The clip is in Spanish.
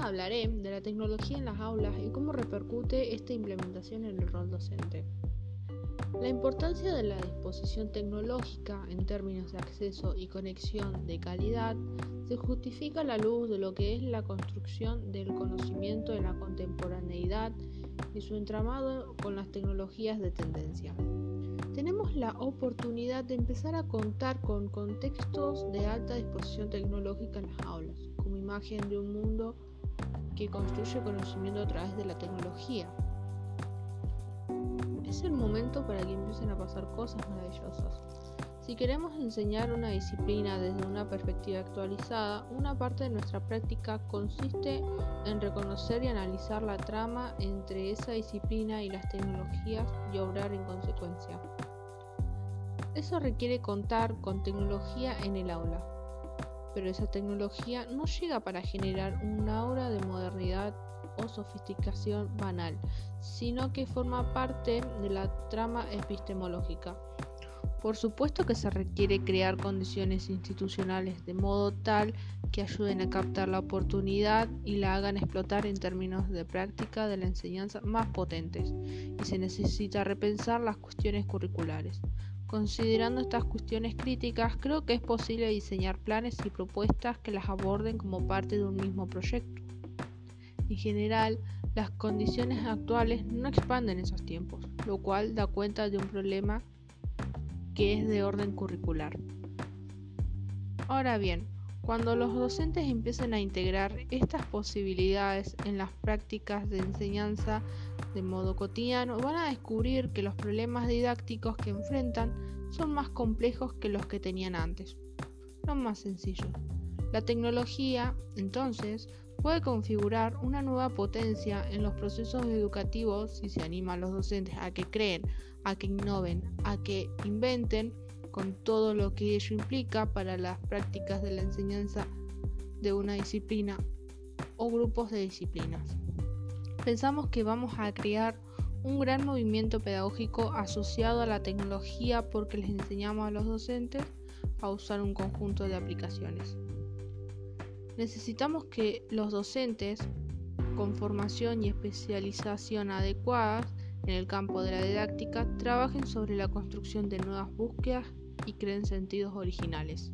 hablaré de la tecnología en las aulas y cómo repercute esta implementación en el rol docente. La importancia de la disposición tecnológica en términos de acceso y conexión de calidad se justifica a la luz de lo que es la construcción del conocimiento de la contemporaneidad y su entramado con las tecnologías de tendencia. Tenemos la oportunidad de empezar a contar con contextos de alta disposición tecnológica en las aulas, como imagen de un mundo que construye conocimiento a través de la tecnología es el momento para que empiecen a pasar cosas maravillosas. Si queremos enseñar una disciplina desde una perspectiva actualizada, una parte de nuestra práctica consiste en reconocer y analizar la trama entre esa disciplina y las tecnologías y obrar en consecuencia. Eso requiere contar con tecnología en el aula, pero esa tecnología no llega para generar un aura de modernidad o sofisticación banal, sino que forma parte de la trama epistemológica. Por supuesto que se requiere crear condiciones institucionales de modo tal que ayuden a captar la oportunidad y la hagan explotar en términos de práctica de la enseñanza más potentes, y se necesita repensar las cuestiones curriculares. Considerando estas cuestiones críticas, creo que es posible diseñar planes y propuestas que las aborden como parte de un mismo proyecto. En general, las condiciones actuales no expanden esos tiempos, lo cual da cuenta de un problema que es de orden curricular. Ahora bien, cuando los docentes empiecen a integrar estas posibilidades en las prácticas de enseñanza de modo cotidiano, van a descubrir que los problemas didácticos que enfrentan son más complejos que los que tenían antes, no más sencillos. La tecnología, entonces, puede configurar una nueva potencia en los procesos educativos si se anima a los docentes a que creen, a que innoven, a que inventen con todo lo que ello implica para las prácticas de la enseñanza de una disciplina o grupos de disciplinas. Pensamos que vamos a crear un gran movimiento pedagógico asociado a la tecnología porque les enseñamos a los docentes a usar un conjunto de aplicaciones. Necesitamos que los docentes con formación y especialización adecuadas en el campo de la didáctica trabajen sobre la construcción de nuevas búsquedas y creen sentidos originales.